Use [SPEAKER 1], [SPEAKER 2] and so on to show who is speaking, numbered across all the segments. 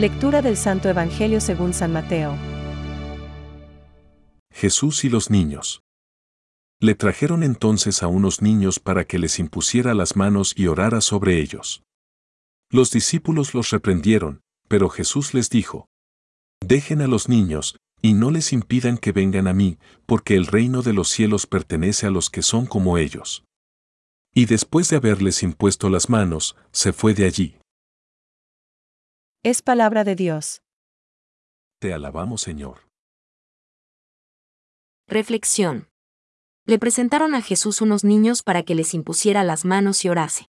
[SPEAKER 1] Lectura del Santo Evangelio según San Mateo.
[SPEAKER 2] Jesús y los niños. Le trajeron entonces a unos niños para que les impusiera las manos y orara sobre ellos. Los discípulos los reprendieron, pero Jesús les dijo, Dejen a los niños, y no les impidan que vengan a mí, porque el reino de los cielos pertenece a los que son como ellos. Y después de haberles impuesto las manos, se fue de allí.
[SPEAKER 1] Es palabra de Dios.
[SPEAKER 2] Te alabamos, Señor.
[SPEAKER 3] Reflexión. Le presentaron a Jesús unos niños para que les impusiera las manos y orase.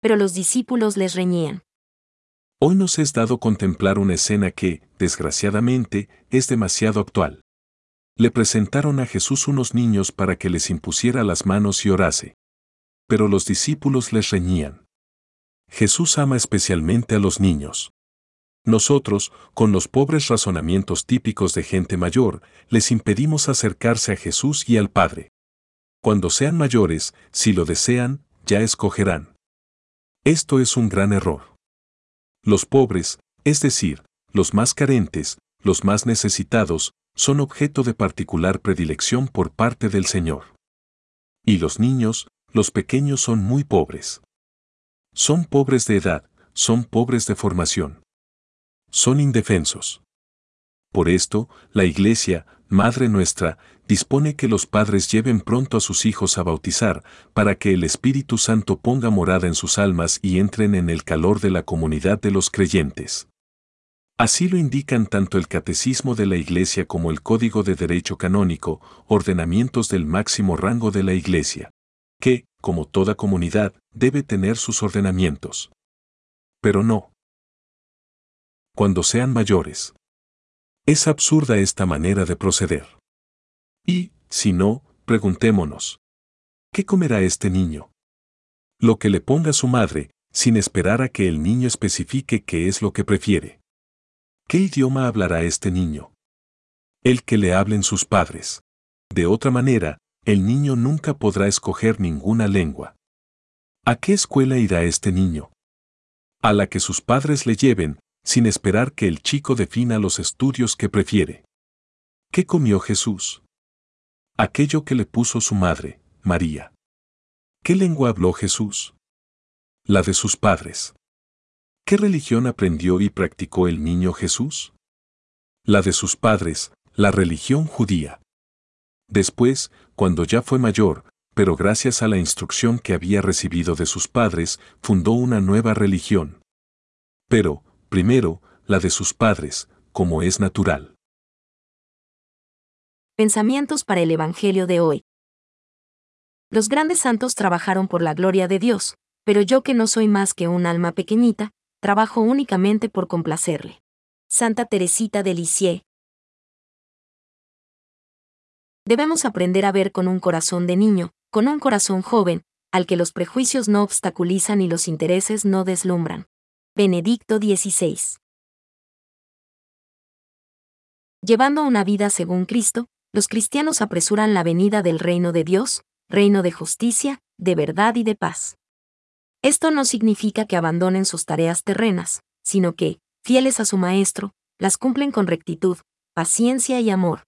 [SPEAKER 3] Pero los discípulos les reñían.
[SPEAKER 2] Hoy nos es dado contemplar una escena que, desgraciadamente, es demasiado actual. Le presentaron a Jesús unos niños para que les impusiera las manos y orase. Pero los discípulos les reñían. Jesús ama especialmente a los niños. Nosotros, con los pobres razonamientos típicos de gente mayor, les impedimos acercarse a Jesús y al Padre. Cuando sean mayores, si lo desean, ya escogerán. Esto es un gran error. Los pobres, es decir, los más carentes, los más necesitados, son objeto de particular predilección por parte del Señor. Y los niños, los pequeños son muy pobres. Son pobres de edad, son pobres de formación. Son indefensos. Por esto, la Iglesia, Madre nuestra, dispone que los padres lleven pronto a sus hijos a bautizar, para que el Espíritu Santo ponga morada en sus almas y entren en el calor de la comunidad de los creyentes. Así lo indican tanto el Catecismo de la Iglesia como el Código de Derecho Canónico, ordenamientos del máximo rango de la Iglesia, que, como toda comunidad, debe tener sus ordenamientos. Pero no. Cuando sean mayores. Es absurda esta manera de proceder. Y, si no, preguntémonos. ¿Qué comerá este niño? Lo que le ponga su madre, sin esperar a que el niño especifique qué es lo que prefiere. ¿Qué idioma hablará este niño? El que le hablen sus padres. De otra manera, el niño nunca podrá escoger ninguna lengua. ¿A qué escuela irá este niño? A la que sus padres le lleven, sin esperar que el chico defina los estudios que prefiere. ¿Qué comió Jesús? Aquello que le puso su madre, María. ¿Qué lengua habló Jesús? La de sus padres. ¿Qué religión aprendió y practicó el niño Jesús? La de sus padres, la religión judía. Después, cuando ya fue mayor, pero gracias a la instrucción que había recibido de sus padres, fundó una nueva religión. Pero, primero, la de sus padres, como es natural.
[SPEAKER 3] Pensamientos para el Evangelio de hoy. Los grandes santos trabajaron por la gloria de Dios, pero yo que no soy más que un alma pequeñita, trabajo únicamente por complacerle. Santa Teresita de Lisieux. Debemos aprender a ver con un corazón de niño, con un corazón joven, al que los prejuicios no obstaculizan y los intereses no deslumbran. Benedicto XVI. Llevando una vida según Cristo, los cristianos apresuran la venida del reino de Dios, reino de justicia, de verdad y de paz. Esto no significa que abandonen sus tareas terrenas, sino que, fieles a su Maestro, las cumplen con rectitud, paciencia y amor.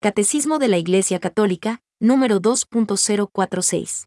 [SPEAKER 3] Catecismo de la Iglesia Católica, número 2.046.